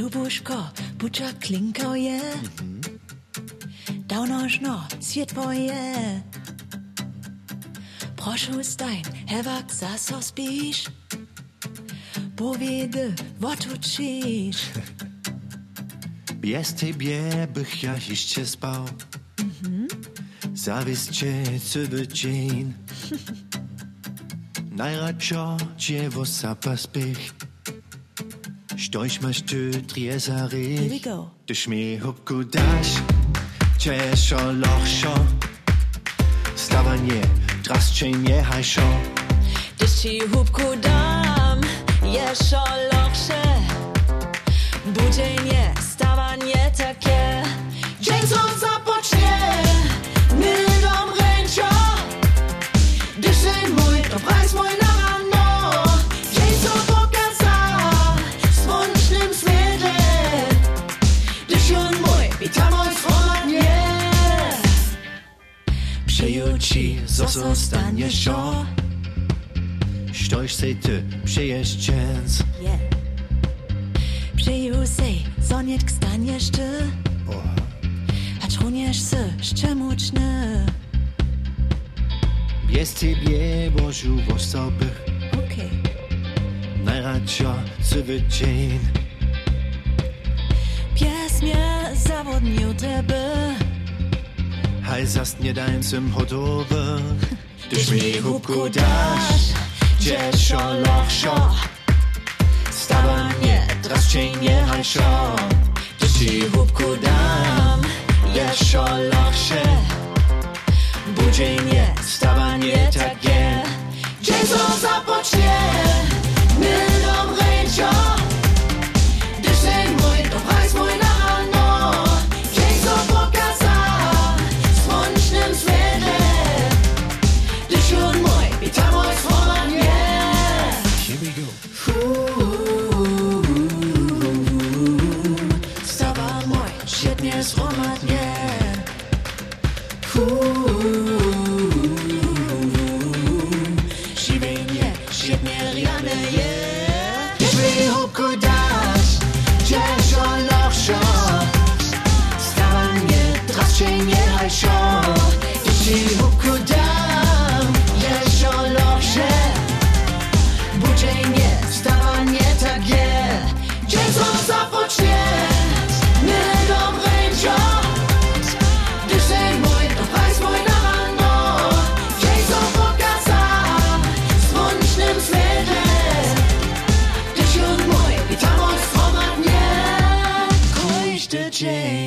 Lubuško, buča klinkao je. Davnošno svjetlo je. Prošu stajn, hevak zaso spiš. What učiš. Bez tebie bych ja jeszcze spał. Cywy dzień. Najradšo cię spich. Stoś masz ty triezary. Here we go. Dyż mi hubku dasz. Cieszo lochszo. Stawanie, drascze nie hajszo. Przeju ci, zostaniesz szo. Stoś sej ty, przyjeżdżęc. Yeah. Przyjął sej, zonietk staniesz ty. A czuniesz se, szczemuczny. Bez ciebie bożu w osobych. Okej. Najradšo cywy dzień. Pies mnie zawodnił tebe. Hej za śniadańcem hotowy. Dyż mi hubku dasz, dzieszo lochszo. Stawanie, drascie nie hajszo. Dyż ci hubku dam, jeszo lochsze. Takie. Dzień co zapocznie, mylą mój, świetnie zgromadnie. Żywienie, świetnie rjane je. Dyż mi hubku dasz, dzieszo lochszo. Stawanie, drascie nie hajszo. Dyż ci hubku Jane.